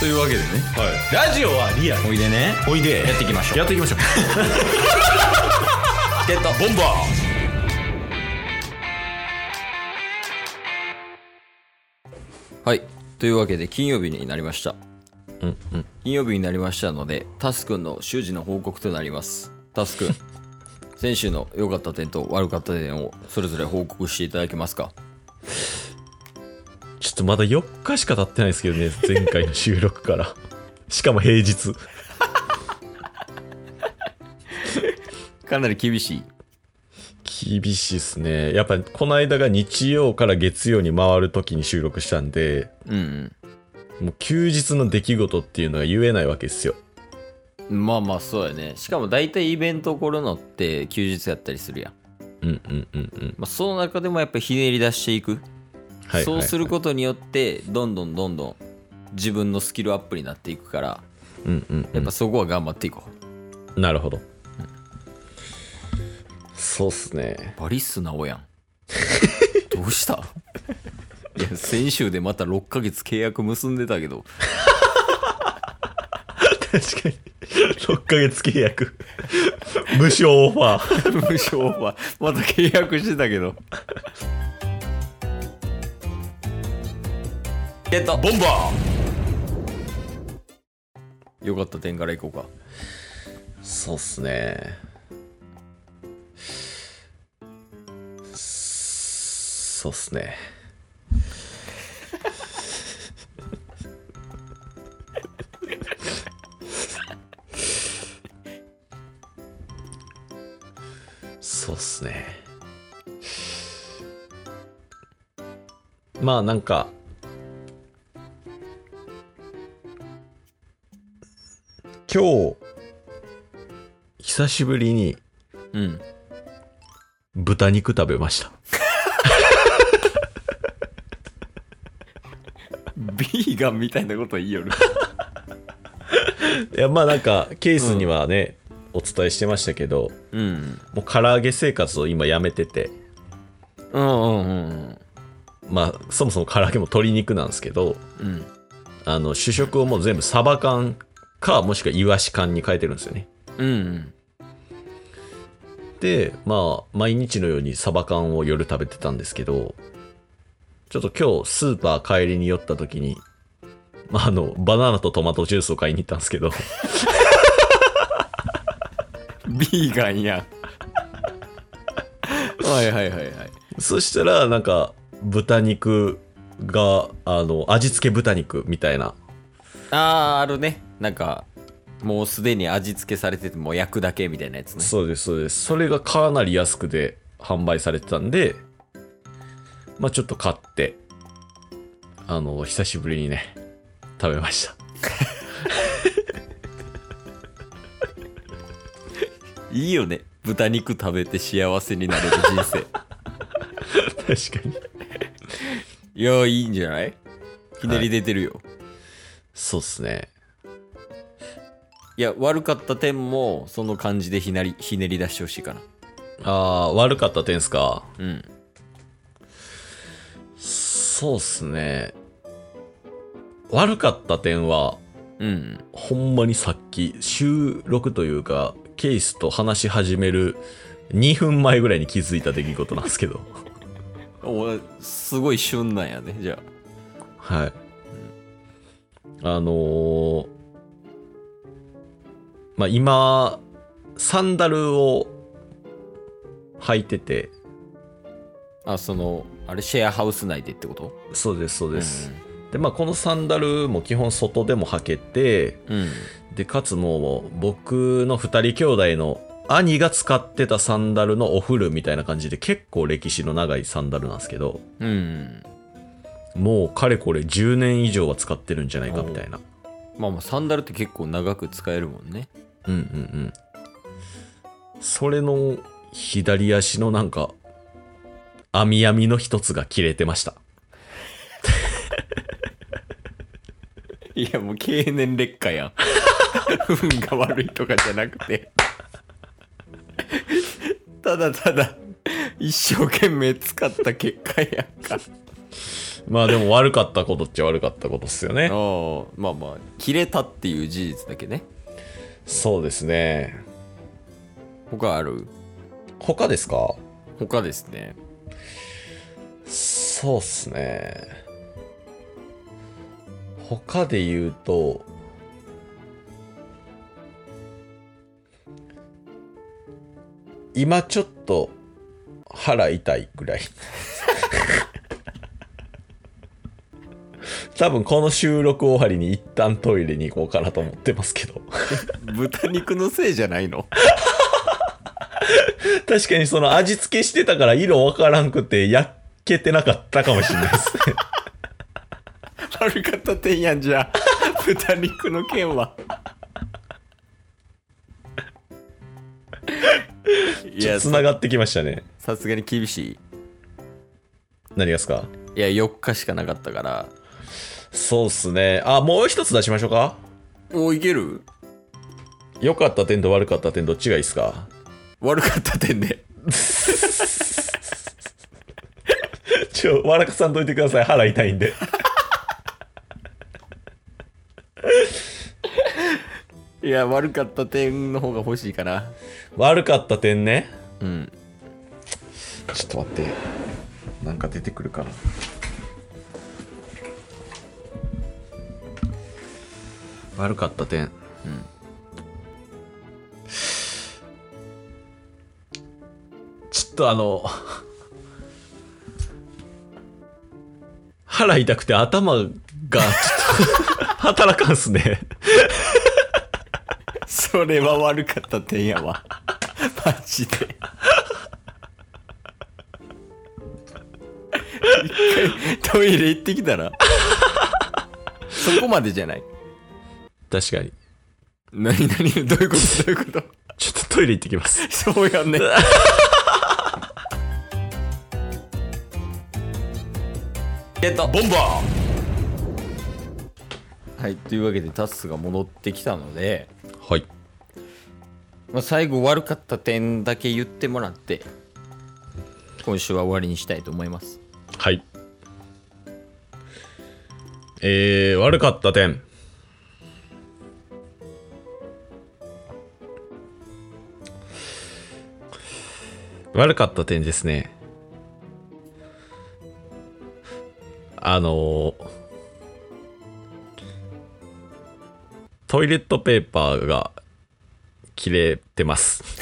というわけでね。はい、ラジオはリアル。おいでね。おいで。やっていきましょう。やっていきましょう。ゲット。ボンバはい。というわけで金曜日になりました。ーうんうん。金曜日になりましたのでタスくんの習字の報告となります。タスくん 先週の良かった点と悪かった点をそれぞれ報告していただけますか？ちょっとまだ4日しか経ってないですけどね前回の収録から。しかも平日。かなり厳しい。厳しいっすね。やっぱこの間が日曜から月曜に回る時に収録したんでうんもう休日の出来事っていうのが言えないわけですよ。うんまあまあそうやね。しかも大体イベント起こるのって休日やったりするやん、うんうんうんうん。まあ、その中でもやっぱりひねり出していく、はいそうするとことによってどんどんどんどん自分のスキルアップになっていくからうんうん、やっぱそこは頑張っていこう、なるほど、そうっすね。バリッスなおやん。どうした？いや先週でまた6ヶ月契約結んでたけど。確かに。6ヶ月契約。無償オファー。無償はまた契約してたけどゲット。ボンバー。よかった点からいこうか。そうっすね。そうっすね。そうっすね。まあなんか今日久しぶりにうん。豚肉食べました。ビーガンみたいなこと言いよる。いやまあなんかケースにはね、お伝えしてましたけどうん。もう唐揚げ生活を今やめててうんうんうんまあそもそも唐揚げも鶏肉なんですけどうん。あの主食をもう全部サバ缶かもしくはイワシ缶に変えてるんですよね。うんうん。でまあ毎日のようにサバ缶を夜食べてたんですけどちょっと今日スーパー帰りに寄った時にまああのバナナとトマトジュースを買いに行ったんですけど。ビーガンや。んはいはいはいはい。そしたらなんか豚肉があの味付け豚肉みたいな。あーあるねなんかもうすでに味付けされててもう焼くだけみたいなやつね。そうですそうです。それがかなり安くで販売されてたんでまあちょっと買ってあの久しぶりにね食べました。いいよね。豚肉食べて幸せになれる人生。確かに。いやいいんじゃない？ひねり出てるよ、そうっすねい、や悪かった点もその感じでひなりひねり出してほしいかな。あー悪かった点っすか？うん。そうっすね。悪かった点はうん。ほんまにさっき収録というかケースと話し始める2分前ぐらいに気づいた出来事なんですけど。おすごい旬なんやねじゃはい。あのーまあ、今、サンダルを履いてて、ああそのあれシェアハウス内でってこと？そうです、そうです。で、まあ、このサンダルも基本外でも履けて、うん。で、かつもう、僕の二人兄弟の兄が使ってたサンダルのお風呂みたいな感じで結構歴史の長いサンダルなんですけど、うん。もうかれこれ10年以上は使ってるんじゃないかみたいな。まあまあサンダルって結構長く使えるもんねうんうんうん。それの左足のなんか、網網の一つが切れてました。いやもう経年劣化やん 運が悪いとかじゃなくて ただただ一生懸命使った結果やんかまあでも悪かったことっちゃ悪かったことっすよね。ああまあまあ切れたっていう事実だけねそうですね。他ある？他ですか？他ですねそうっすね。他で言うと、今ちょっと腹痛いぐらい。多分この収録終わりに一旦トイレに行こうかなと思ってますけど。豚肉のせいじゃないの？確かにその味付けしてたから色わからんくて焼けてなかったかもしれないですね。悪かった点やんじゃ豚肉の件はいや繋がってきましたね。さすがに厳しい何がですか？いや4日しかなかったからそうっすね。あ、もう一つ出しましょうか？おいける？良かった点と悪かった点どっちがいいですか？悪かった点でちょ、笑かさんといてください。腹痛いんで。いや悪かった点の方が欲しいかな悪かった点ね。うんちょっと待って。なんか出てくるかな。悪かった点。ちょっとあの、腹痛くて頭が 働かんすね。それは悪かった点やわ。マジで。一回トイレ行ってきたら。そこまでじゃない。確かに。何何？どういうこと？どういうこと？ちょっとトイレ行ってきます。そうやんね ゲットボンバはいというわけでタスが戻ってきたので、ーはい。まあ、最後悪かった点だけ言ってもらって今週は終わりにしたいと思いますはい。えー、悪かった点。悪かった点ですね。あのートイレットペーパーが切れてます。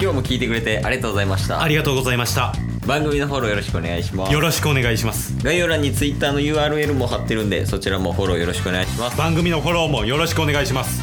今日も聞いてくれてありがとうございました。ありがとうございました。番組のフォローよろしくお願いします。よろしくお願いします。概要欄に Twitter の URL も貼ってるんでそちらもフォローよろしくお願いします。番組のフォローもよろしくお願いします